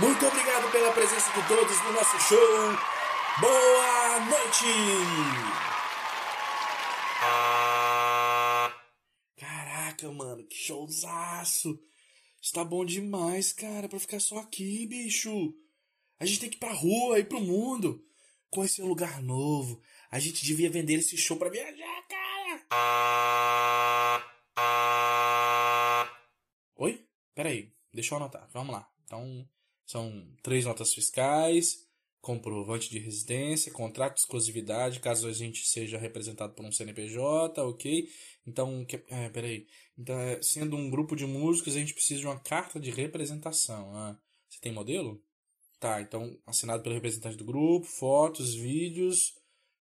Muito obrigado pela presença de todos no nosso show. Boa noite! Caraca, mano, que showzaço! Está bom demais, cara, pra ficar só aqui, bicho. A gente tem que ir pra rua, ir pro mundo. Conhecer um lugar novo. A gente devia vender esse show pra viajar, cara. Oi? Peraí, deixa eu anotar. Vamos lá. Então, são três notas fiscais, comprovante de residência, contrato de exclusividade, caso a gente seja representado por um CNPJ, ok? Então, que, é, peraí. Então, é, sendo um grupo de músicos, a gente precisa de uma carta de representação. Ah, você tem modelo? Tá, então, assinado pelo representante do grupo, fotos, vídeos,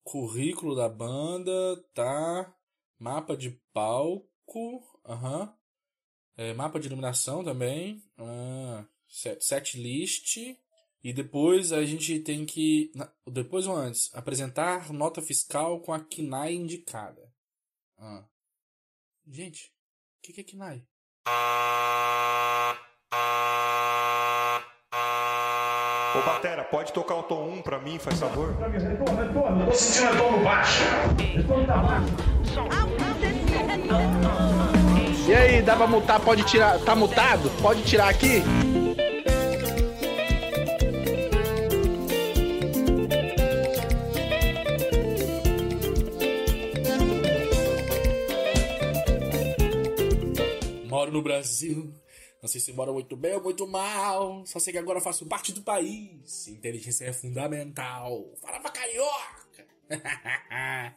currículo da banda, tá? Mapa de palco, aham. É, mapa de iluminação também. Ah, set, set list. E depois a gente tem que. Depois ou antes? Apresentar nota fiscal com a KNAI indicada. Ah. Gente, o que, que é KNAI? Ô Batera, pode tocar o tom 1 pra mim, faz favor? Retorno, retorno, tô sentindo retorno baixo. Retorno tá baixo. E aí, dá pra mutar? Pode tirar. Tá mutado? Pode tirar aqui? Moro no Brasil. Não sei se mora muito bem ou muito mal. Só sei que agora faço parte do país. Inteligência é fundamental. Fala pra carioca!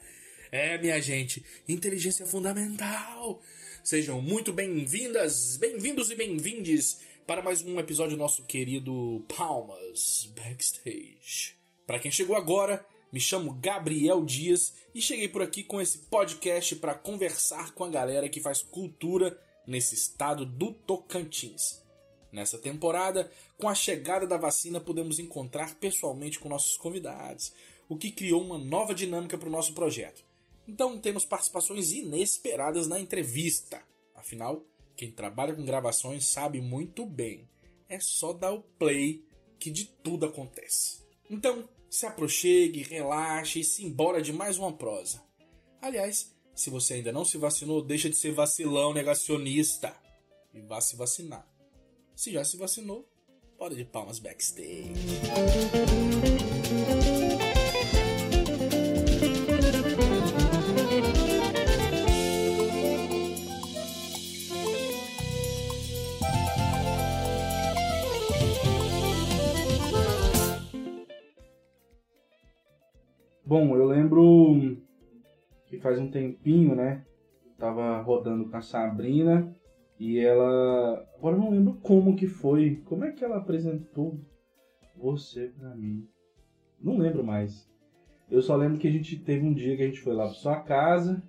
é, minha gente. Inteligência é fundamental. Sejam muito bem-vindas, bem-vindos e bem-vindes para mais um episódio do nosso querido Palmas Backstage. Para quem chegou agora, me chamo Gabriel Dias e cheguei por aqui com esse podcast para conversar com a galera que faz cultura nesse estado do Tocantins. Nessa temporada, com a chegada da vacina, podemos encontrar pessoalmente com nossos convidados, o que criou uma nova dinâmica para o nosso projeto. Então temos participações inesperadas na entrevista. Afinal, quem trabalha com gravações sabe muito bem. É só dar o play que de tudo acontece. Então, se aproxegue, relaxe e se embora de mais uma prosa. Aliás, se você ainda não se vacinou, deixa de ser vacilão negacionista e vá se vacinar. Se já se vacinou, pode de palmas backstage. Bom, eu lembro faz um tempinho, né? Tava rodando com a Sabrina e ela. Agora eu não lembro como que foi. Como é que ela apresentou você pra mim? Não lembro mais. Eu só lembro que a gente teve um dia que a gente foi lá pra sua casa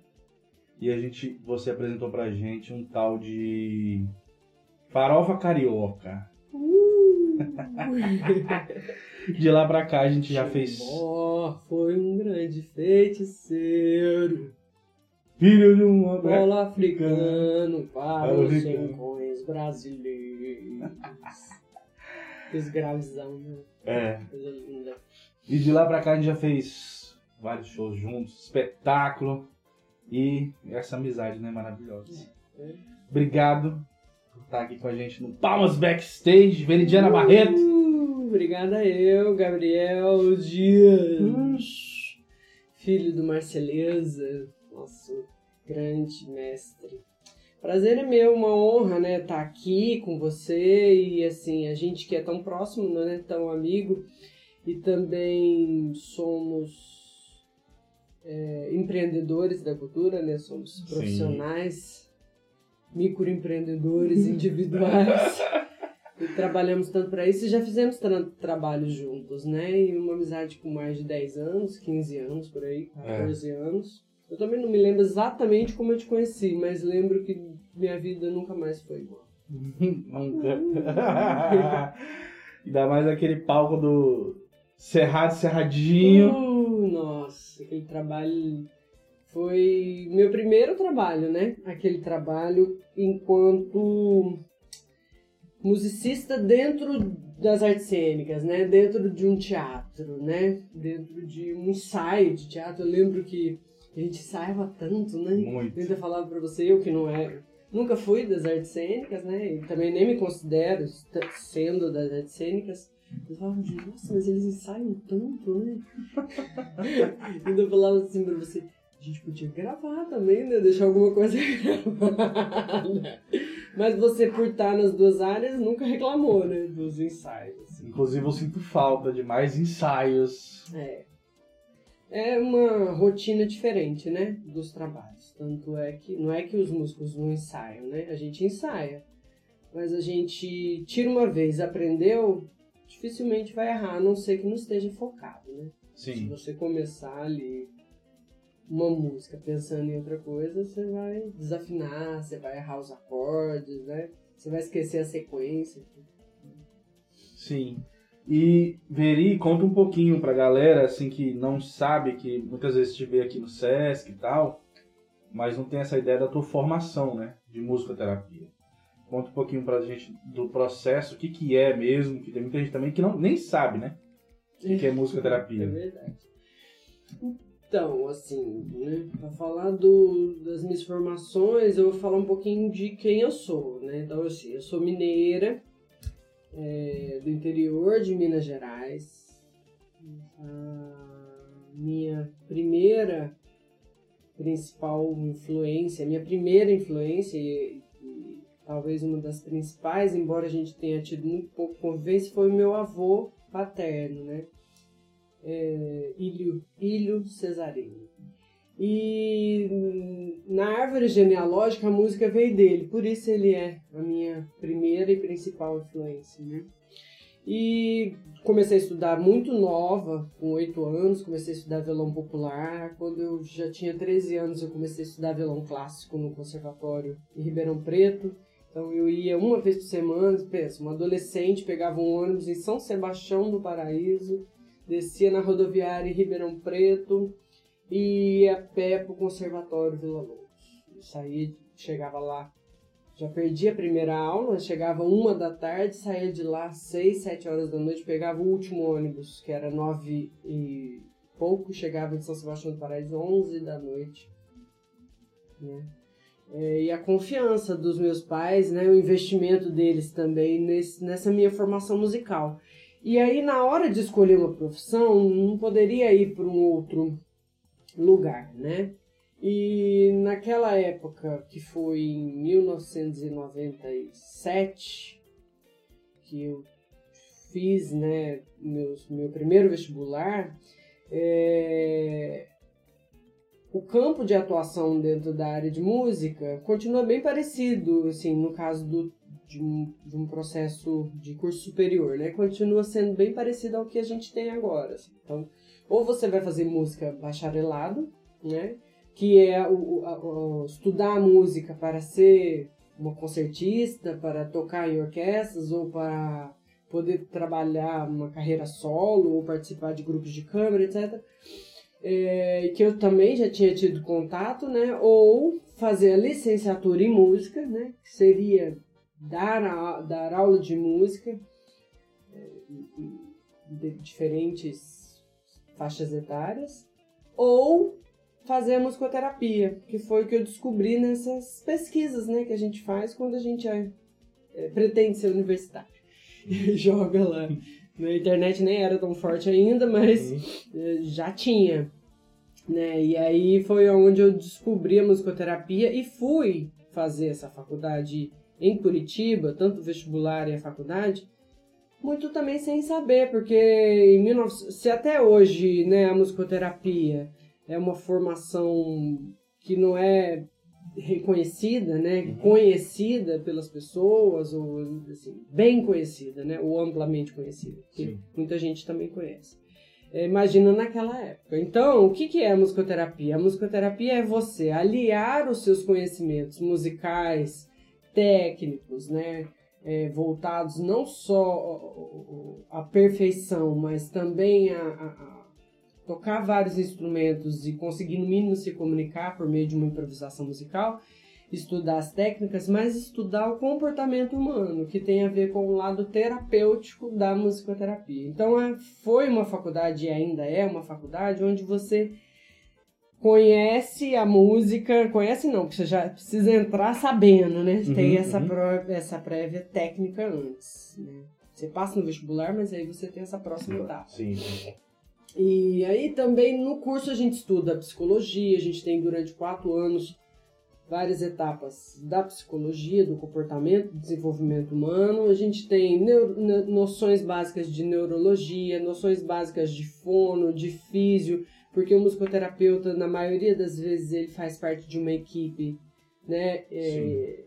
e a gente. Você apresentou pra gente um tal de. Farofa carioca. De lá pra cá a gente já fez. Ó, foi um grande feiticeiro. Filho de uma. Bola africano para os rincões brasileiros. Fiz gravizão? É. Coisa linda. E de lá pra cá a gente já fez vários shows juntos, espetáculo. E essa amizade, né? Maravilhosa. É. Obrigado por estar aqui com a gente no Palmas Backstage, Veridiana Barreto. Obrigada eu, Gabriel Dias. Filho do Marceleza, nosso grande mestre. Prazer é meu, uma honra, né, estar aqui com você e assim, a gente que é tão próximo, não é tão amigo e também somos é, empreendedores da cultura, né, somos Sim. profissionais, microempreendedores individuais e trabalhamos tanto para isso e já fizemos tanto trabalho juntos, né, e uma amizade com mais de 10 anos, 15 anos por aí, 14 anos. Eu também não me lembro exatamente como eu te conheci, mas lembro que minha vida nunca mais foi igual. Ainda mais aquele palco do Cerrado Cerradinho. Uh, nossa, aquele trabalho foi meu primeiro trabalho, né? Aquele trabalho enquanto musicista dentro das artes cênicas, né? Dentro de um teatro, né? Dentro de um ensaio de teatro. Eu lembro que a gente ensaiava tanto, né? Muito. Eu ainda falava pra você, eu que não é. Nunca fui das artes cênicas, né? E também nem me considero sendo das artes cênicas. Eu falava, nossa, mas eles ensaiam tanto, né? ainda eu falava assim pra você, a gente podia gravar também, né? Deixar alguma coisa gravada. Mas você, por estar nas duas áreas, nunca reclamou, né? Dos ensaios. assim. Inclusive eu sinto falta de mais ensaios. É. É uma rotina diferente, né? Dos trabalhos. Tanto é que. Não é que os músicos não ensaiam, né? A gente ensaia. Mas a gente tira uma vez, aprendeu, dificilmente vai errar, a não ser que não esteja focado, né? Se Sim. você começar ali uma música pensando em outra coisa, você vai desafinar, você vai errar os acordes, né? Você vai esquecer a sequência. Sim. E Veri, conta um pouquinho pra galera, assim, que não sabe, que muitas vezes te vê aqui no Sesc e tal, mas não tem essa ideia da tua formação, né, de musicoterapia. Conta um pouquinho pra gente do processo, o que que é mesmo, que tem muita gente também que não, nem sabe, né, o que que é É musicoterapia. verdade. Então, assim, né, pra falar do, das minhas formações, eu vou falar um pouquinho de quem eu sou, né? Então, assim, eu sou mineira, é, do interior de Minas Gerais. A minha primeira principal influência, minha primeira influência e, e talvez uma das principais, embora a gente tenha tido muito pouco convivência, foi o meu avô paterno, né? É, Ilho, Ilho. E na árvore genealógica a música veio dele, por isso ele é a minha primeira e principal influência, né? E comecei a estudar muito nova, com 8 anos, comecei a estudar violão popular. Quando eu já tinha 13 anos, eu comecei a estudar violão clássico no conservatório em Ribeirão Preto. Então eu ia uma vez por semana, pensa, um adolescente pegava um ônibus em São Sebastião do Paraíso, descia na rodoviária em Ribeirão Preto e ia a pé pro conservatório Vila Lobos. Saía, chegava lá, já perdi a primeira aula, chegava uma da tarde, saía de lá seis, sete horas da noite, pegava o último ônibus, que era nove e pouco, chegava em São Sebastião do Paraíso onze da noite. Né? É, e a confiança dos meus pais, né, o investimento deles também nesse, nessa minha formação musical. E aí, na hora de escolher uma profissão, não poderia ir para um outro lugar, né? E naquela época, que foi em 1997, que eu fiz, né, meus, meu primeiro vestibular, é, o campo de atuação dentro da área de música continua bem parecido, assim, no caso do, de, um, de um processo de curso superior, né? Continua sendo bem parecido ao que a gente tem agora. assim. Então, ou você vai fazer música bacharelado, né? Que é o, o- o- estudar música para ser uma concertista, para tocar em orquestras ou para poder trabalhar uma carreira solo ou participar de grupos de câmara, etc é, que eu também já tinha tido contato, né? Ou fazer a licenciatura em música, né? Que seria dar, a, dar aula de música é, de diferentes faixas etárias, ou fazer a musicoterapia, que foi o que eu descobri nessas pesquisas, né? Que a gente faz quando a gente é, é, pretende ser universitário. E joga lá. Na internet nem era tão forte ainda, mas eh, já tinha. Né? E aí foi onde eu descobri a musicoterapia e fui fazer essa faculdade em Curitiba, tanto o vestibular e a faculdade, muito também sem saber, porque em 19... se até hoje né, a musicoterapia é uma formação que não é reconhecida, né, conhecida pelas pessoas, ou assim, bem conhecida, né, ou amplamente conhecida, que Sim. muita gente também conhece. É, imagina naquela época. Então, o que, que é a musicoterapia? A musicoterapia é você aliar os seus conhecimentos musicais, técnicos, né, é, voltados não só à perfeição, mas também a, a- a tocar vários instrumentos e conseguir no mínimo se comunicar por meio de uma improvisação musical, estudar as técnicas, mas estudar o comportamento humano, que tem a ver com o lado terapêutico da musicoterapia. Então, é, foi uma faculdade e ainda é uma faculdade onde você conhece a música, conhece não, porque você já precisa entrar sabendo, né? Tem Uhum, essa, uhum. pró- essa prévia técnica antes, né? Você passa no vestibular, mas aí você tem essa próxima etapa. Sim. E aí também no curso a gente estuda psicologia, a gente tem durante quatro anos várias etapas da psicologia, do comportamento, do desenvolvimento humano. A gente tem noções básicas de neurologia, noções básicas de fono, de físio, porque o musicoterapeuta, na maioria das vezes, ele faz parte de uma equipe né, é,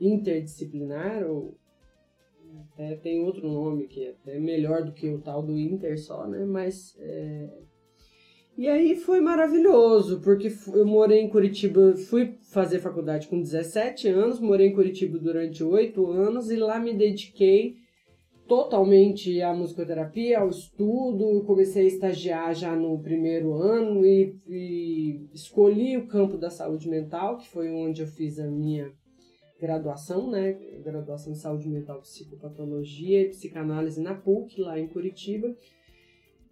interdisciplinar, ou até tem outro nome que é até melhor do que o tal do Inter só, né? Mas é, e aí foi maravilhoso, porque eu morei em Curitiba, fui fazer faculdade com 17 anos, morei em Curitiba durante 8 anos e lá me dediquei totalmente à musicoterapia, ao estudo, comecei a estagiar já no primeiro ano e, e escolhi o campo da saúde mental, que foi onde eu fiz a minha graduação, né? Graduação em saúde mental, psicopatologia e psicanálise na PUC, lá em Curitiba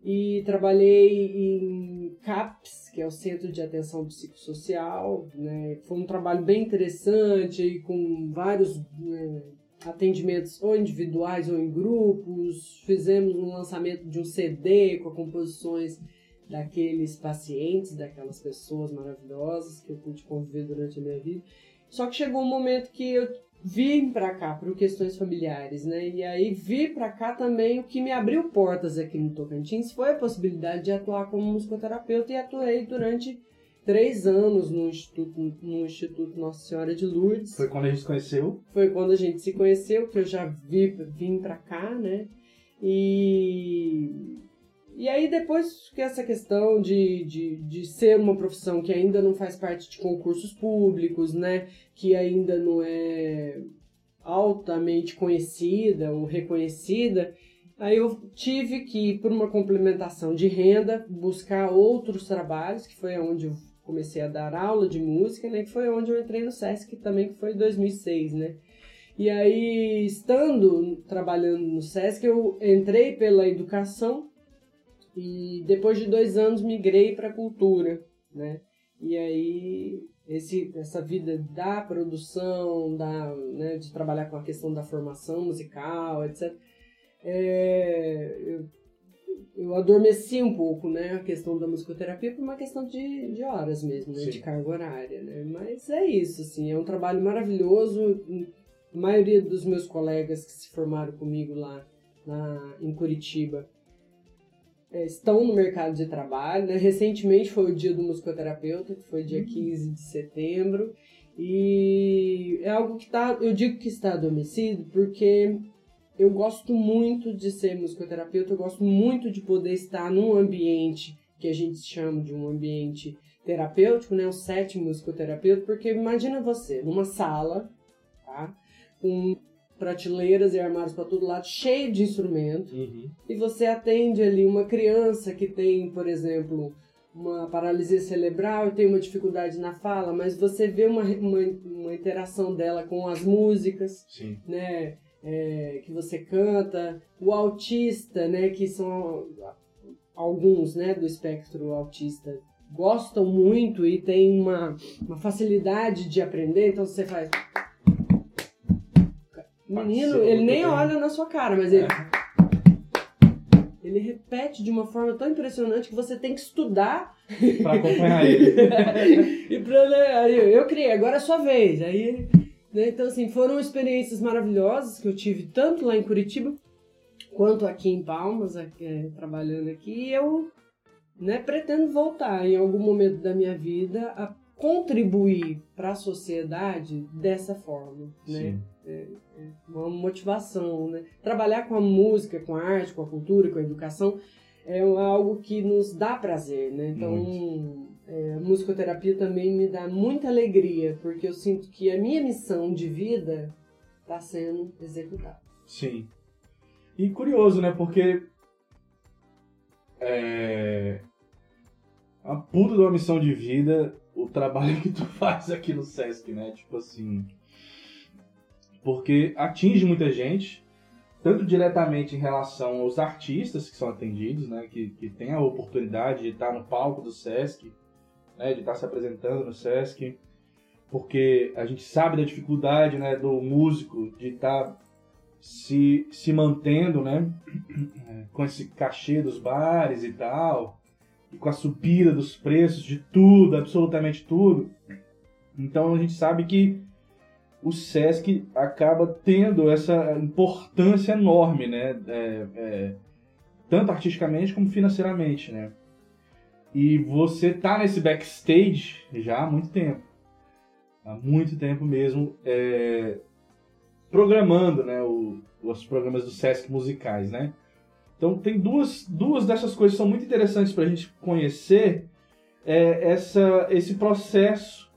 e trabalhei em CAPS, que é o Centro de Atenção Psicossocial. Né? Foi um trabalho bem interessante, com vários né, atendimentos ou individuais ou em grupos. Fizemos um lançamento de um CD com composições daqueles pacientes, daquelas pessoas maravilhosas que eu pude conviver durante a minha vida. Só que chegou um momento que eu vim para cá por questões familiares, né? E aí vi para cá também o que me abriu portas aqui no Tocantins foi a possibilidade de atuar como musicoterapeuta e atuei durante três anos no Instituto, no Instituto Nossa Senhora de Lourdes. Foi quando a gente se conheceu. Foi quando a gente se conheceu, que eu já vi, vim pra cá, né? E, e aí depois que essa questão de, de, de ser uma profissão que ainda não faz parte de concursos públicos, né? Que ainda não é altamente conhecida ou reconhecida, aí eu tive que, por uma complementação de renda, buscar outros trabalhos, que foi onde eu comecei a dar aula de música, né? Que foi onde eu entrei no SESC também, que foi em 2006, né? E aí, estando trabalhando no SESC, eu entrei pela educação e depois de dois anos migrei para a cultura, né? E aí, esse, essa vida da produção, da, né, de trabalhar com a questão da formação musical, etc., é, eu, eu adormeci um pouco, né, a questão da musicoterapia por uma questão de, de horas mesmo, né, Sim. de carga horária, né, mas é isso, assim, é um trabalho maravilhoso, a maioria dos meus colegas que se formaram comigo lá na, em Curitiba é, estão no mercado de trabalho, né, recentemente foi o dia do musicoterapeuta, que foi dia 15 de setembro, e é algo que tá, eu digo que está adormecido porque eu gosto muito de ser musicoterapeuta, eu gosto muito de poder estar num ambiente que a gente chama de um ambiente terapêutico, né, um set musicoterapeuta, porque imagina você numa sala, tá, com prateleiras e armários para todo lado, cheio de instrumentos, e você atende ali uma criança que tem, por exemplo, uma paralisia cerebral e tem uma dificuldade na fala, mas você vê uma, uma, uma interação dela com as músicas, Sim. né, é, que você canta, o autista, né, que são alguns, né, do espectro autista gostam muito e tem uma, uma facilidade de aprender, então você faz. Menino, Parceiro, ele nem eu olha na sua cara, mas ele ele repete de uma forma tão impressionante que você tem que estudar. Pra acompanhar ele. e pra, aí eu criei, agora é a sua vez. Aí, ele- né, então, assim, foram experiências maravilhosas que eu tive tanto lá em Curitiba quanto aqui em Palmas, aqui, é, trabalhando aqui. E eu né, pretendo voltar em algum momento da minha vida a contribuir para a sociedade dessa forma, né? uma motivação, né? Trabalhar com a música, com a arte, com a cultura, com a educação é algo que nos dá prazer, né? Então, é, musicoterapia também me dá muita alegria, porque eu sinto que a minha missão de vida está sendo executada. Sim. E curioso, né? Porque é, a puta de uma missão de vida, o trabalho que tu faz aqui no Sesc, né? Tipo assim. Porque atinge muita gente, tanto diretamente em relação aos artistas que são atendidos, né? Que, que tem a oportunidade de estar no palco do Sesc, né? De estar se apresentando no Sesc. Porque a gente sabe da dificuldade, né? Do músico de estar se, se mantendo, né? Com esse cachê dos bares e tal e com a subida dos preços de tudo, absolutamente tudo. Então a gente sabe que o SESC acaba tendo essa importância enorme, né? É, é, tanto artisticamente como financeiramente, né? E você tá nesse backstage já há muito tempo. Há muito tempo mesmo. É, programando né, o, os programas do Sesc musicais, né? Então tem duas, duas dessas coisas que são muito interessantes para a gente conhecer é, essa, esse processo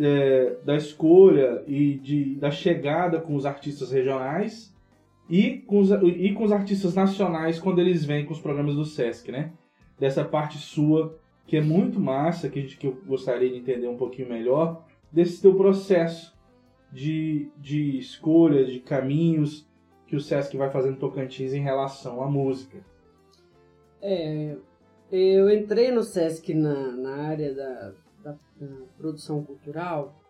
é, da escolha e de, da chegada com os artistas regionais e com, os, e com os artistas nacionais quando eles vêm com os programas do Sesc, né? Dessa parte sua que é muito massa, que, que eu gostaria de entender um pouquinho melhor, desse teu processo de, de escolha, de caminhos, que o Sesc vai fazendo Tocantins em relação à música? É, eu entrei no Sesc na, na área da, da, da produção cultural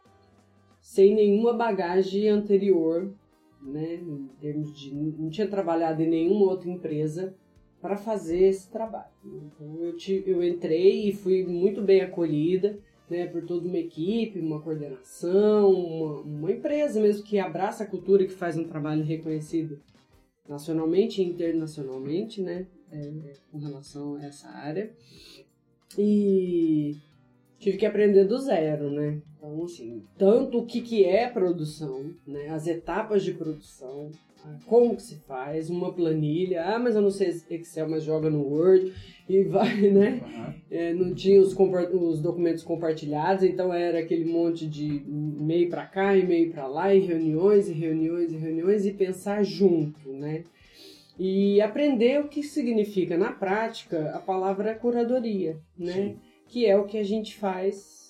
sem nenhuma bagagem anterior, né, em termos de não tinha trabalhado em nenhuma outra empresa para fazer esse trabalho. Então eu, eu entrei e fui muito bem acolhida né, por toda uma equipe, uma coordenação, uma, uma empresa mesmo que abraça a cultura e que faz um trabalho reconhecido nacionalmente e internacionalmente, né, é, com relação a essa área. E tive que aprender do zero, né? Então, assim, tanto o que, que é produção, né, as etapas de produção, como que se faz, uma planilha, ah, mas eu não sei Excel, mas joga no Word e vai, né? Uhum. É, não tinha os, os, documentos compartilhados, então era aquele monte de e-mail para cá, e-mail para lá, e reuniões, e reuniões, e reuniões, e pensar junto, né? E aprender o que significa na prática a palavra curadoria, né? Sim. Que é o que a gente faz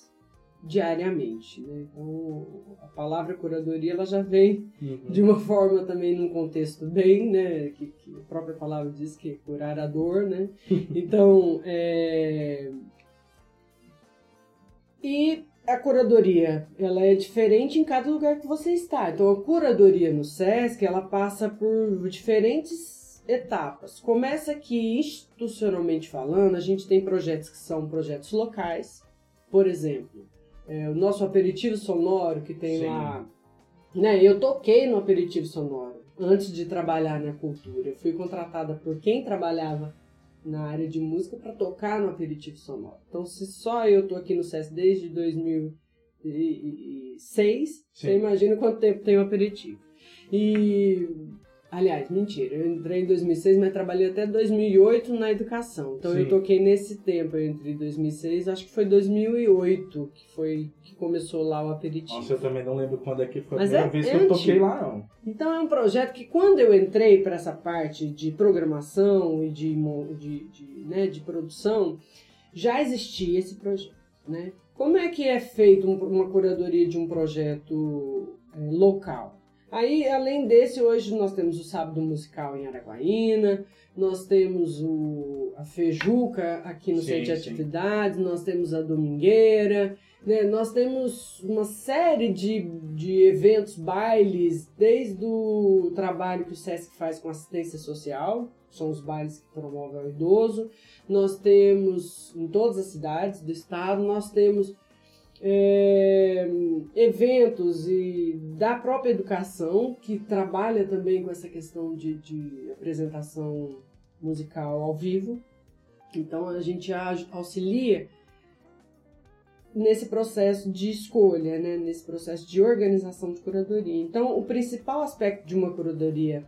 diariamente. Né? Então, a palavra curadoria ela já vem uhum. de uma forma também num contexto bem, né? Que, que, a própria palavra diz que é curar a dor, né? Então, é... e a curadoria ela é diferente em cada lugar que você está. Então, a curadoria no SESC ela passa por diferentes etapas. Começa que institucionalmente falando, a gente tem projetos que são projetos locais, por exemplo, é, o nosso aperitivo sonoro que tem Sim. lá. Né, eu toquei no aperitivo sonoro antes de trabalhar na cultura. Eu fui contratada por quem trabalhava na área de música para tocar no aperitivo sonoro. Então, se só eu tô aqui no SES desde 2006, Sim. você imagina quanto tempo tem o aperitivo. E Aliás, mentira, eu entrei em 2006, mas trabalhei até 2008 na educação. Então Sim. eu toquei nesse tempo, entre 2006, acho que foi 2008 que foi que começou lá o aperitivo. Nossa, eu também não lembro quando é que foi a mas primeira é vez que eu toquei lá, não. Então é um projeto que quando eu entrei para essa parte de programação e de, de, de, né, de produção, já existia esse projeto, né? Como é que é feito uma curadoria de um projeto é, local? Aí, além desse, hoje nós temos o Sábado Musical em Araguaína, nós temos o, a Fejuca aqui no sim, Centro de Atividades, nós temos a Domingueira, né? nós temos uma série de, de eventos, bailes, desde o trabalho que o SESC faz com assistência social, são os bailes que promovem o idoso, nós temos em todas as cidades do estado, nós temos é, eventos e da própria educação, que trabalha também com essa questão de, de apresentação musical ao vivo. Então a gente auxilia nesse processo de escolha, né? nesse processo de organização de curadoria. Então, o principal aspecto de uma curadoria,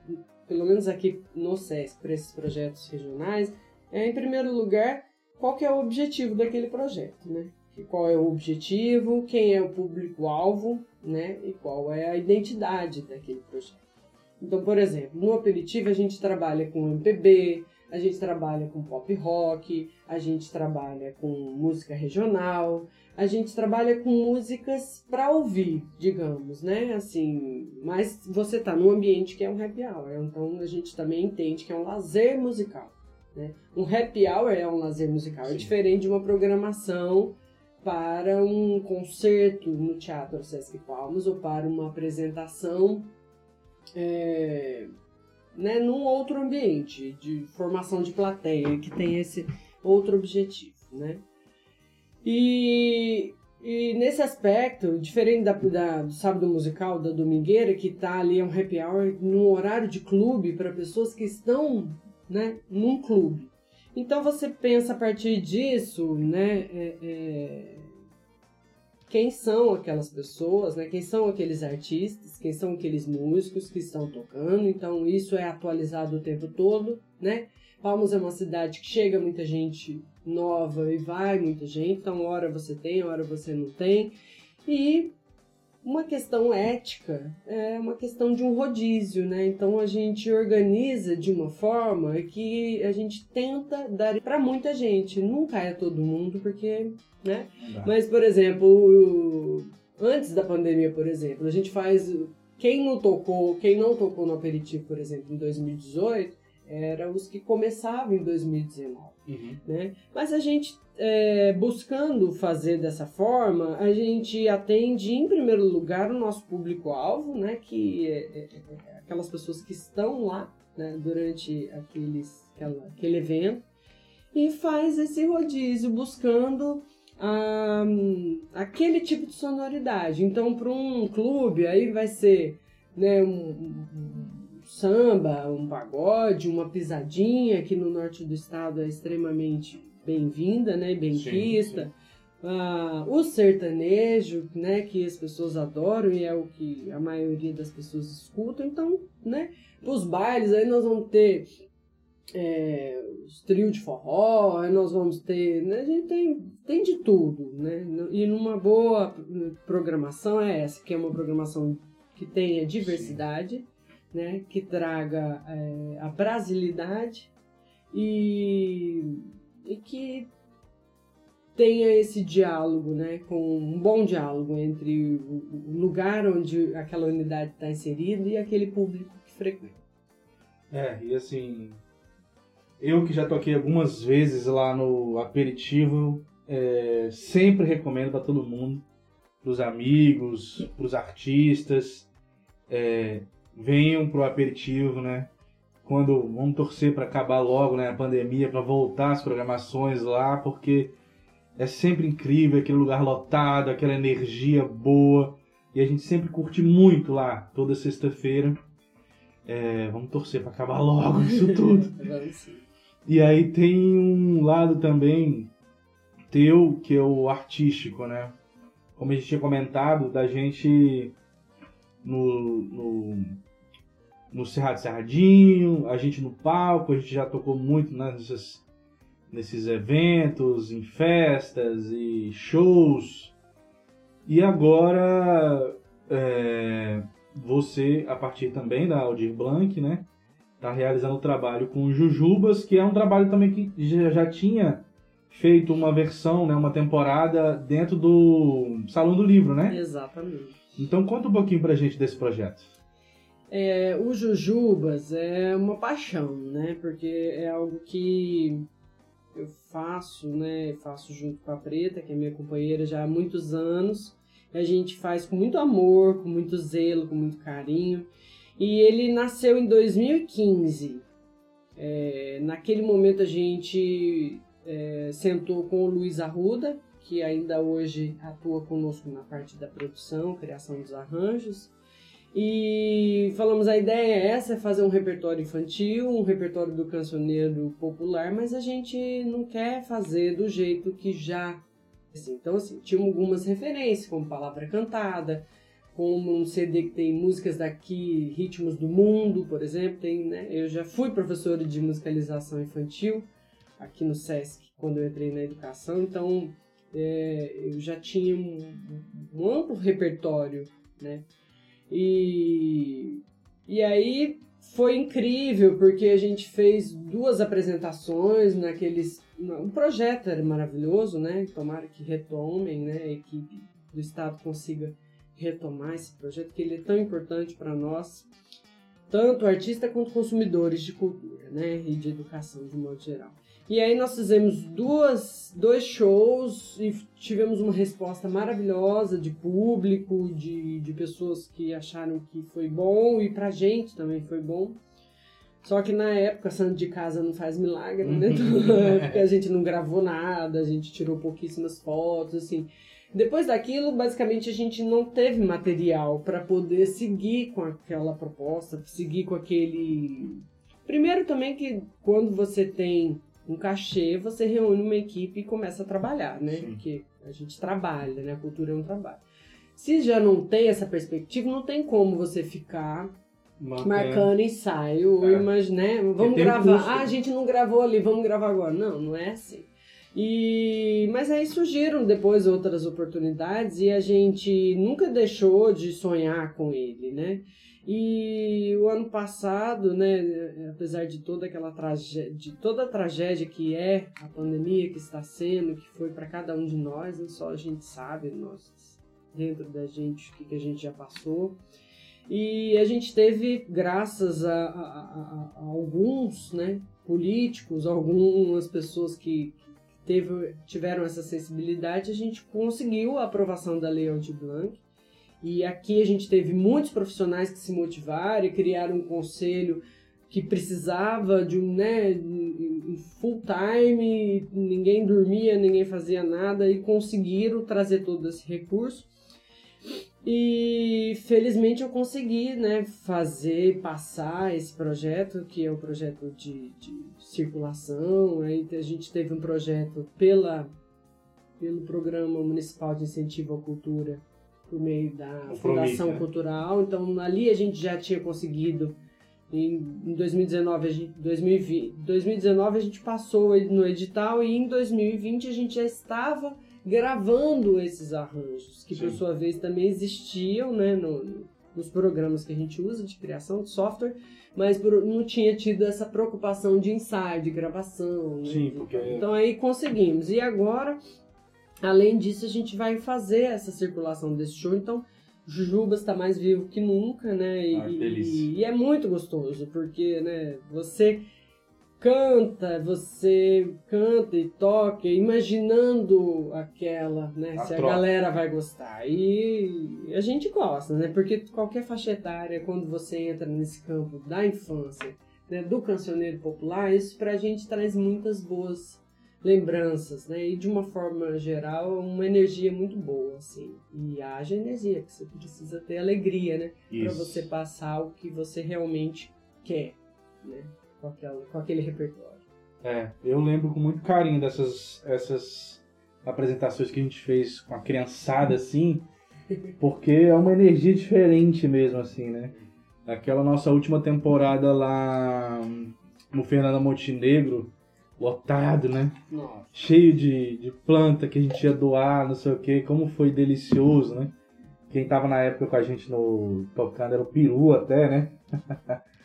pelo menos aqui no SESC, para esses projetos regionais, é, em primeiro lugar, qual que é o objetivo daquele projeto, né? Qual é o objetivo, quem é o público-alvo, né? E qual é a identidade daquele projeto. Então, por exemplo, no aperitivo a gente trabalha com MPB, A gente trabalha com pop rock, a gente trabalha com música regional, a gente trabalha com músicas para ouvir, digamos, né? Assim, mas você tá num ambiente que é um happy hour, então a gente também entende que é um lazer musical. Né? Um happy hour é um lazer musical, é Sim. diferente de uma programação para um concerto no Teatro Sesc Palmas ou para uma apresentação é, né, num outro ambiente de formação de plateia que tem esse outro objetivo, né? E, e nesse aspecto, diferente da, da- do sábado musical da domingueira, que tá ali é um happy hour num horário de clube para pessoas que estão, né, num clube. Então você pensa a partir disso, né, é- é, quem são aquelas pessoas, né? Quem são aqueles artistas, quem são aqueles músicos que estão tocando. Então isso é atualizado o tempo todo, né? Palmas é uma cidade que chega muita gente nova e vai muita gente, então hora você tem, hora você não tem. E uma questão ética é uma questão de um rodízio, né? Então a gente organiza de uma forma que a gente tenta dar para muita gente, nunca é todo mundo, porque, né? Mas, por exemplo, antes da pandemia, por exemplo, a gente faz. Quem não tocou, quem não tocou no aperitivo, por exemplo, em 2018, eram os que começavam em 2019 Uhum. né? Mas a gente, é, buscando fazer dessa forma, a gente atende, em primeiro lugar, o nosso público-alvo, né? Que é, é- é aquelas pessoas que estão lá né? durante aqueles, aquela, aquele evento, e faz esse rodízio buscando aquele tipo de sonoridade. Então, para um clube, aí vai ser né, um- um samba, um pagode, uma pisadinha, que no norte do estado é extremamente bem-vinda, né, bem-quista. Ah, o sertanejo, né, que as pessoas adoram e é o que a maioria das pessoas escutam. Então, né, os bailes aí nós vamos ter é, os trios de forró, aí nós vamos ter, né, a gente tem, tem de tudo, né, e numa boa programação é essa, que é uma programação que tenha diversidade, né, que traga é, a brasilidade e, e que tenha esse diálogo, né, com um bom diálogo entre o lugar onde aquela unidade está inserida e aquele público que frequenta. É, e assim, eu que já toquei algumas vezes lá no aperitivo, é, sempre recomendo para todo mundo, pros amigos, pros artistas, é, venham pro aperitivo, né? Quando vamos torcer para acabar logo, né, a pandemia, para voltar as programações lá, porque é sempre incrível aquele lugar lotado, aquela energia boa, e a gente sempre curte muito lá, toda sexta-feira. É, vamos torcer para acabar logo isso tudo. E aí tem um lado também teu, que é o artístico, né? Como a gente tinha comentado, da gente no, no, no Cerrado Cerradinho, a gente no palco, a gente já tocou muito nessas, nesses eventos, em festas e shows. E agora é, você, a partir também da Aldir Blanc, né? Tá realizando o trabalho com Jujubas, que é um trabalho também que já, já tinha feito uma versão, né, uma temporada dentro do Salão do Livro, né? Exatamente. Então conta um pouquinho pra gente desse projeto. É, o Jujubas é uma paixão, né? Porque é algo que eu faço, né? Faço junto com a Preta, que é minha companheira já há muitos anos. A gente faz com muito amor, com muito zelo, com muito carinho. E ele nasceu em 2015. É, naquele momento a gente é, sentou com o Luiz Arruda, que ainda hoje atua conosco na parte da produção, criação dos arranjos. E falamos, a ideia é essa, é fazer um repertório infantil, um repertório do cancioneiro popular, mas a gente não quer fazer do jeito que já... Assim, então, assim, tinha algumas referências, como Palavra Cantada, como um CD que tem músicas daqui, ritmos do mundo, por exemplo. Tem, né? Eu já fui professora de musicalização infantil aqui no SESC, quando eu entrei na educação, então é, eu já tinha um, um amplo repertório, né? E, e aí foi incrível porque a gente fez duas apresentações naqueles. O projeto era maravilhoso, né? Tomara que retomem, né? A equipe do Estado consiga retomar esse projeto, que ele é tão importante para nós, tanto artista quanto consumidores de cultura, né? E de educação de modo geral. E aí nós fizemos duas, dois shows e tivemos uma resposta maravilhosa de público, de, de pessoas que acharam que foi bom e pra gente também foi bom. Só que na época, santo de casa não faz milagre, né? Porque a gente não gravou nada, a gente tirou pouquíssimas fotos, assim. Depois daquilo, basicamente a gente não teve material para poder seguir com aquela proposta, seguir com aquele. Primeiro também que quando você tem um cachê, você reúne uma equipe e começa a trabalhar, né? Sim. Porque a gente trabalha, né? A cultura é um trabalho. Se já não tem essa perspectiva, não tem como você ficar marcando ensaio, é. mas, né? Vamos gravar. Um ah, a gente não gravou ali, vamos gravar agora. Não, não é assim. E, mas aí surgiram depois outras oportunidades e a gente nunca deixou de sonhar com ele, né? E o ano passado, né, apesar de toda aquela tragédia, de toda a tragédia que é a pandemia que está sendo, que foi para cada um de nós, né, só a gente sabe, nós dentro da gente o que, que a gente já passou. E a gente teve, graças a, a, a, a alguns né, políticos, algumas pessoas que, que teve, tiveram essa sensibilidade, a gente conseguiu a aprovação da Lei Aldir Blanc e aqui a gente teve muitos profissionais que se motivaram e criaram um conselho que precisava de um, né, full time, ninguém dormia, ninguém fazia nada e conseguiram trazer todo esse recurso. E felizmente eu consegui né, fazer, passar esse projeto, que é o um projeto de, de circulação. Aí a gente teve um projeto pela, pelo Programa Municipal de Incentivo à Cultura por meio da Fundação né? Cultural. Então ali a gente já tinha conseguido. Em 2019 a gente, 2020, 2019 a gente passou no edital e em 2020 a gente já estava gravando esses arranjos, que Sim. por sua vez também existiam né, no, nos programas que a gente usa de criação de software, mas por, não tinha tido essa preocupação de ensaio, de gravação. Né? Sim, porque... Então aí conseguimos. E agora Além disso, a gente vai fazer essa circulação desse show, então Jujubas está mais vivo que nunca, né? E, ah, e, e, é muito gostoso, porque, né, você canta, você canta e toca, imaginando aquela, né? A se troca. a galera vai gostar. E a gente gosta, né? Porque qualquer faixa etária, quando você entra nesse campo da infância, né, do cancioneiro popular, isso pra gente traz muitas boas lembranças, né? E de uma forma geral, uma energia muito boa, assim. E haja energia, que você precisa ter alegria, né? Para você passar o que você realmente quer, né? Com, aquela, com aquele repertório. É, eu lembro com muito carinho dessas essas apresentações que a gente fez com a criançada, assim, porque é uma energia diferente mesmo, assim, né? Aquela nossa última temporada lá no Fernando Montenegro, lotado, né? Nossa. Cheio de, de planta que a gente ia doar, não sei o que, como foi delicioso, né? Quem tava na época com a gente no tocando era o Peru até, né?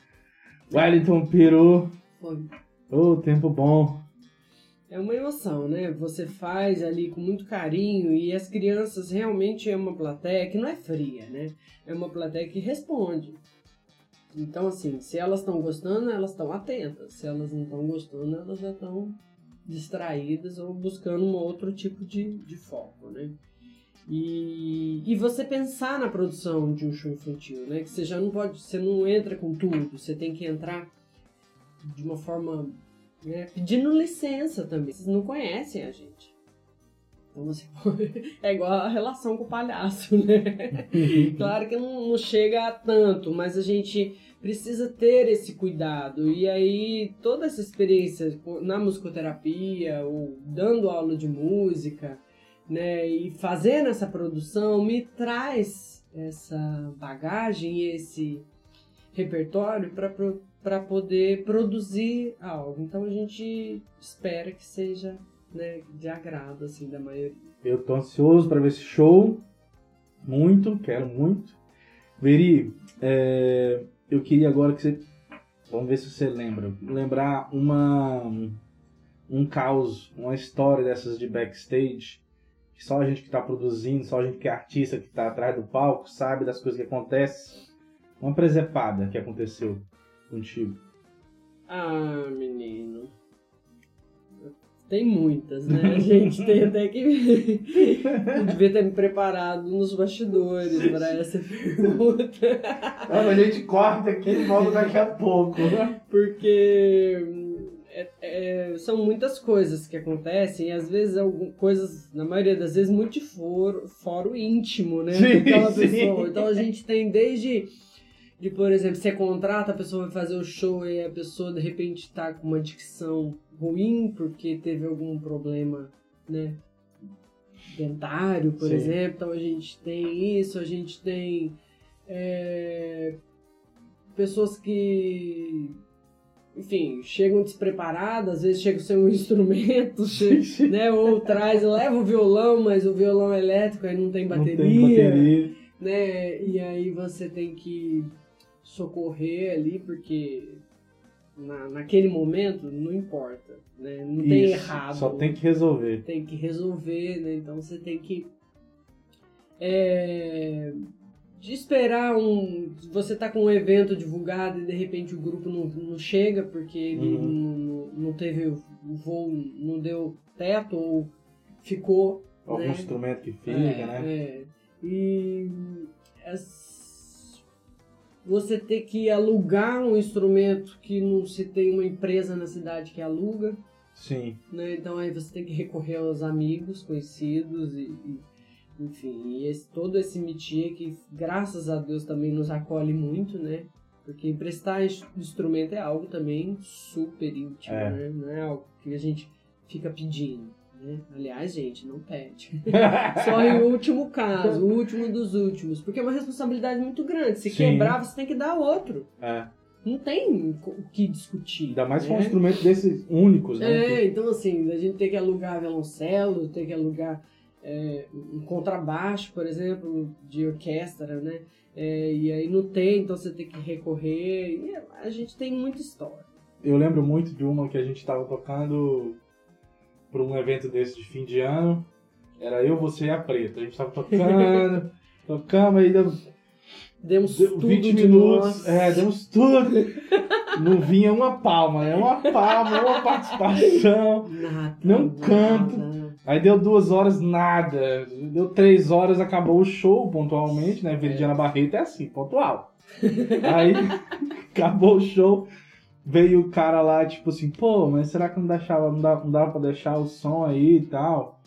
Wellington Peru. Foi. Ô, oh, tempo bom. É uma emoção, né? Você faz ali com muito carinho e as crianças realmente é uma plateia que não é fria, né? É uma plateia que responde. Então, assim, se elas estão gostando, elas estão atentas. Se elas não estão gostando, elas já estão distraídas ou buscando um outro tipo de, de foco, né? E, e você pensar na produção de um show infantil, né? Que você já não pode, você não entra com tudo, você tem que entrar de uma forma né, pedindo licença também. Vocês não conhecem a gente. Então você é igual a relação com o palhaço, né? claro que não, não chega a tanto, mas a gente precisa ter esse cuidado. E aí, toda essa experiência na musicoterapia, ou dando aula de música, né, e fazendo essa produção, me traz essa bagagem e esse repertório para poder produzir algo. Então a gente espera que seja né, de agrado assim da maioria. Eu tô ansioso para ver esse show, muito, quero muito. Veri, é, eu queria agora que você Vamos ver se você lembra. Lembrar uma um caos, uma história dessas de backstage, que só a gente que está produzindo, só a gente que é artista, que está atrás do palco, sabe das coisas que acontecem. Uma presepada que aconteceu contigo. Ah, menino. Tem muitas, né? A gente tem até que. Eu devia ter me preparado nos bastidores para essa pergunta. Não, a gente corta aqui e volta daqui a pouco. Porque é- é, são muitas coisas que acontecem e às vezes algumas coisas, na maioria das vezes, muito foro, foro íntimo, né? Sim, Daquela sim. pessoa. Então a gente tem desde. De, por exemplo, você contrata, a pessoa vai fazer o show e a pessoa de repente tá com uma dicção ruim porque teve algum problema, né? Dentário, por Sim. exemplo. Então a gente tem isso, a gente tem. é, pessoas que enfim, chegam despreparadas, às vezes chegam sem um instrumento, che- né? Ou traz, leva o violão, mas o violão é elétrico, aí não tem bateria, Não tem bateria. né? E aí você tem que socorrer ali, porque na, naquele momento não importa, né? Não tem Isso, errado. Só tem que resolver. tem que resolver, né? Então você tem que é, de esperar um. Você tá com um evento divulgado e de repente o grupo não, não chega porque ele Uhum. não, não teve o voo, não deu teto ou ficou. Algum né? instrumento que fica, é, né? é. E as- você ter que alugar um instrumento que não se tem uma empresa na cidade que aluga Sim. né? Então aí você tem que recorrer aos amigos, conhecidos e, e, enfim, e esse, todo esse métier que graças a Deus também nos acolhe muito, né? Porque emprestar ins- instrumento é algo também super íntimo, É. né? Não é algo que a gente fica pedindo, né? Aliás, gente, não pede. Só em último caso, o último dos últimos, porque é uma responsabilidade muito grande. Se Sim. quebrar, você tem que dar outro. É. Não tem o que discutir. Ainda mais com um né? instrumento desses únicos, né? É, então assim, a gente tem que alugar violoncelo, tem que alugar é, um contrabaixo, por exemplo, de orquestra, né? É, e aí não tem, então você tem que recorrer. E a gente tem muita história. Eu lembro muito de uma que a gente tava tocando pra um evento desse de fim de ano. Era eu, você e a Preta. A gente tava tocando, tocamos, aí deu, Demos deu tudo 20 de minutos. nós. É, demos tudo. Não vinha uma palma, né? Uma palma, uma participação. Nada, Não nada. canto. Aí deu duas horas, nada. Deu três horas, acabou o show pontualmente, né? Veridiana Barreto é assim, pontual. Aí acabou o show, veio o cara lá, tipo assim, pô, mas será que não deixava, não dá, não dava pra deixar o som aí e tal?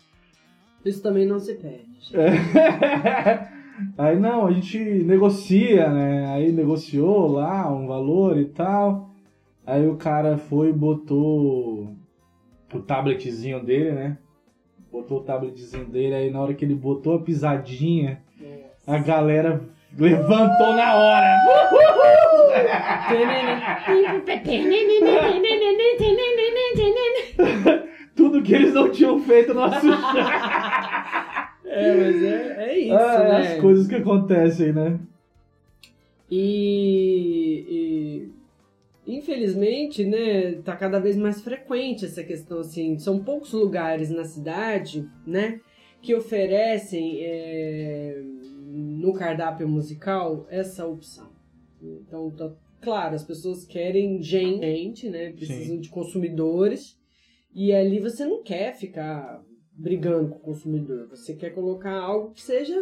Isso também não se pede. Aí não, a gente negocia, né? Aí negociou lá um valor e tal. Aí o cara foi e botou o tabletzinho dele, né? Botou o tabletzinho dele, aí na hora que ele botou a pisadinha, a galera levantou na hora. Tudo que eles não tinham feito no nosso. É, mas é, é isso, Ah, né? As coisas que acontecem, né? E, e, infelizmente, né, tá cada vez mais frequente essa questão assim. São poucos lugares na cidade, né, que oferecem é, no cardápio musical essa opção. Então, tá, claro, as pessoas querem gente, né, precisam de consumidores. E ali você não quer ficar brigando com o consumidor. Você quer colocar algo que seja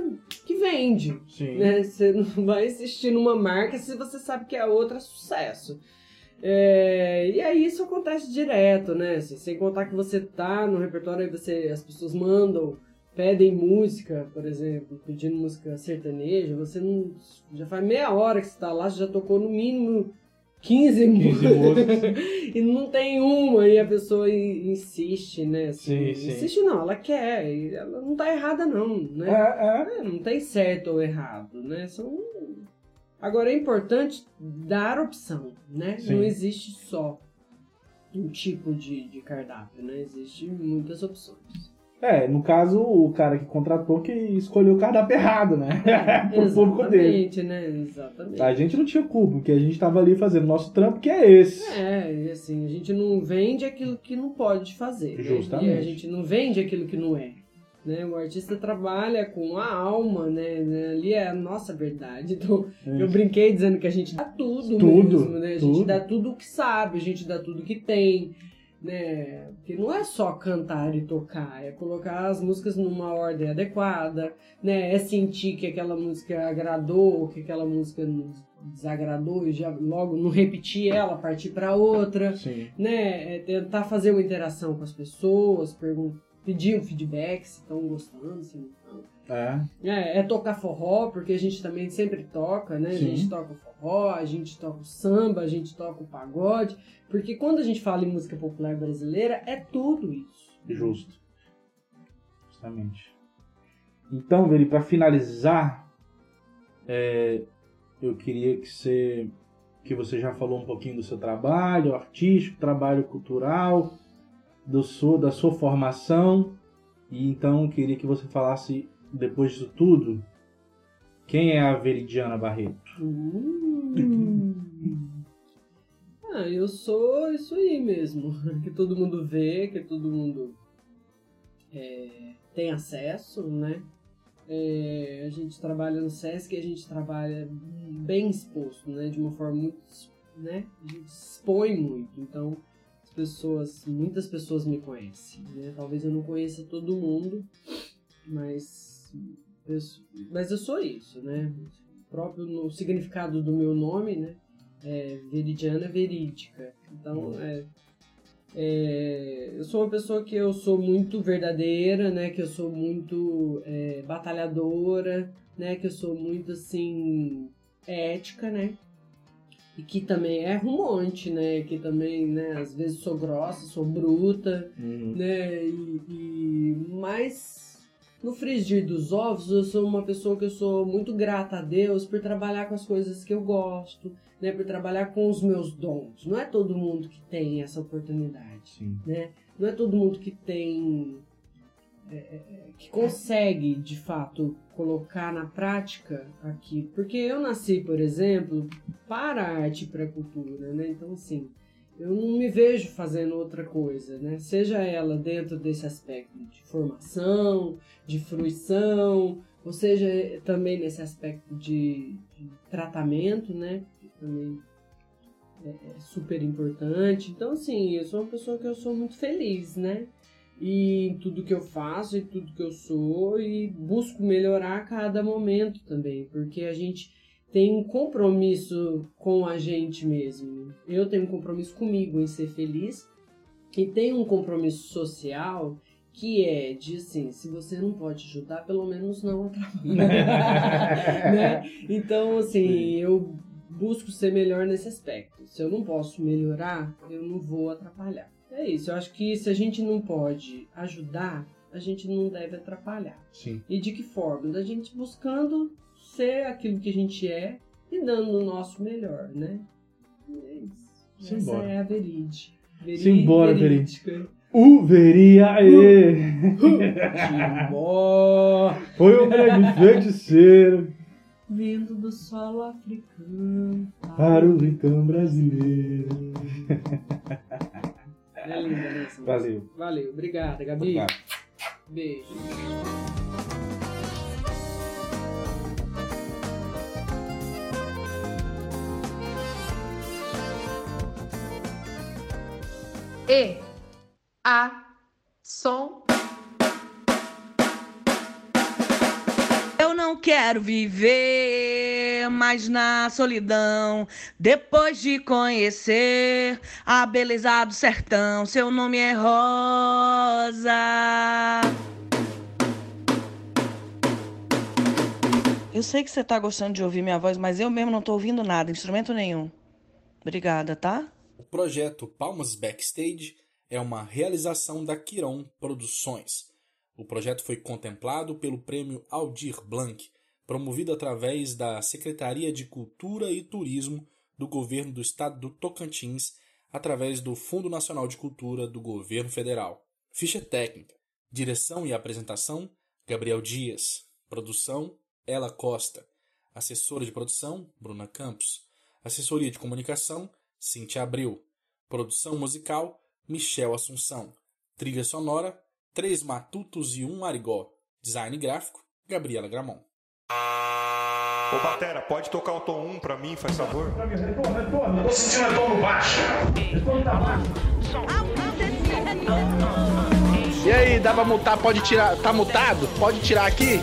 que vende, Sim. né? Você não vai insistir numa marca se você sabe que a outra é sucesso. É, e aí isso acontece direto, né? Assim, sem contar que você tá no repertório, aí você, as pessoas mandam, pedem música, por exemplo, pedindo música sertaneja, você não. Já faz meia hora que você tá lá, você já tocou no mínimo 15, 15 músicas. e não tem uma, e a pessoa in- insiste, né? Sim, Assim, sim. Insiste não, ela quer, e ela não tá errada não, né? É, é. É, não tem certo ou errado, né? São... Agora é importante dar opção, né? Sim. Não existe só um tipo de, de cardápio, né? Existem muitas opções. É, no caso, o cara que contratou que escolheu o cardápio errado, né? Pro público dele. Exatamente, né? Exatamente. A gente não tinha culpa, porque a gente tava ali fazendo nosso trampo, que é esse. É, e assim, a gente não vende aquilo que não pode fazer. né? Justamente. E a gente não vende aquilo que não é. Né? O artista trabalha com a alma, né? né? Ali é a nossa verdade. Então, eu brinquei dizendo que a gente dá tudo, Tudo, mesmo, né? A tudo. gente dá tudo o que sabe, a gente dá tudo que tem. Né? Porque não é só cantar e tocar, é colocar as músicas numa ordem adequada, né? É sentir que aquela música agradou, que aquela música desagradou e já logo não repetir ela, partir para outra, Sim. né? É tentar fazer uma interação com as pessoas, pergun- pedir um feedback se estão gostando, se não estão. É. É, é tocar forró, porque a gente também sempre toca, né? A Sim. gente toca o forró, a gente toca o samba, a gente toca o pagode. Porque quando a gente fala em música popular brasileira, é tudo isso. Justo. Justamente. Então, Veri, para finalizar, é, eu queria que você que você já falou um pouquinho do seu trabalho artístico, trabalho cultural, do da sua formação, e então queria que você falasse depois disso tudo, quem é a Veridiana Barreto? Hum. Ah, eu sou isso aí mesmo. Que todo mundo vê, que todo mundo é, tem acesso, né? É, a gente trabalha no Sesc a gente trabalha bem exposto, né? De uma forma muito, né? A gente expõe muito, então pessoas, muitas pessoas me conhecem, né? Talvez eu não conheça todo mundo, mas eu, mas eu sou isso, né? próprio no significado do meu nome, né? É veridiana verídica. Então, é, é, eu sou uma pessoa que eu sou muito verdadeira, né? Que eu sou muito é, batalhadora, né? Que eu sou muito assim ética, né? E que também é rumonte, né? Que também, né? Às vezes sou grossa, sou bruta, né? E, e mas no frigir dos ovos, eu sou uma pessoa que eu sou muito grata a Deus por trabalhar com as coisas que eu gosto, né? Por trabalhar com os meus dons. Não é todo mundo que tem essa oportunidade, Sim. né? Não é todo mundo que tem que consegue, de fato, colocar na prática aqui. Porque eu nasci, por exemplo, para a arte e para a cultura, né? Então, assim, eu não me vejo fazendo outra coisa, né? Seja ela dentro desse aspecto de formação, de fruição, ou seja também nesse aspecto de, de tratamento, né? Que também é, é super importante. Então, assim, eu sou uma pessoa que eu sou muito feliz, né? E em tudo que eu faço e tudo que eu sou e busco melhorar a cada momento também, porque a gente tem um compromisso com a gente mesmo. Eu tenho um compromisso comigo em ser feliz e tenho um compromisso social que é de assim, se você não pode ajudar, pelo menos não atrapalhe. né? Então, assim, eu busco ser melhor nesse aspecto. Se eu não posso melhorar, eu não vou atrapalhar. É isso, eu acho que se a gente não pode ajudar, a gente não deve atrapalhar. Sim. E de que forma? Da gente buscando ser aquilo que a gente é e dando o nosso melhor, né? É isso. Essa Simbora. é a veride. Veri- Simbora, verídica. Aê! Simbora. Foi o grande feiticeiro Vindo do solo africano. para o rincão brasileiro. É linda, né? essa música? Valeu. Valeu, obrigada, Gabi. Vai. Beijo. E. A. Som. Não quero viver mais na solidão. Depois de conhecer a beleza do sertão, seu nome é Rosa. Eu sei que você tá gostando de ouvir minha voz, mas eu mesmo não tô ouvindo nada, instrumento nenhum. Obrigada, tá? O projeto Palmas Backstage é uma realização da Quiron Produções. O projeto foi contemplado pelo Prêmio Aldir Blanc, promovido através da Secretaria de Cultura e Turismo do Governo do Estado do Tocantins, através do Fundo Nacional de Cultura do Governo Federal. Ficha técnica: Direção e apresentação: Gabriel Dias. Produção: Ela Costa. Assessora de produção: Bruna Campos. Assessoria de comunicação: Cintia Abreu. Produção musical: Michel Assunção. Trilha sonora: Três Matutos e um Arigó. Design gráfico: Gabriela Gramon. Ô Batera, pode tocar o tom 1 pra mim, faz favor? Retorno, retorno. Tô sentindo retorno baixo. Retorno tá baixo. E aí, dá pra mutar? Pode tirar. Tá mutado? Pode tirar aqui?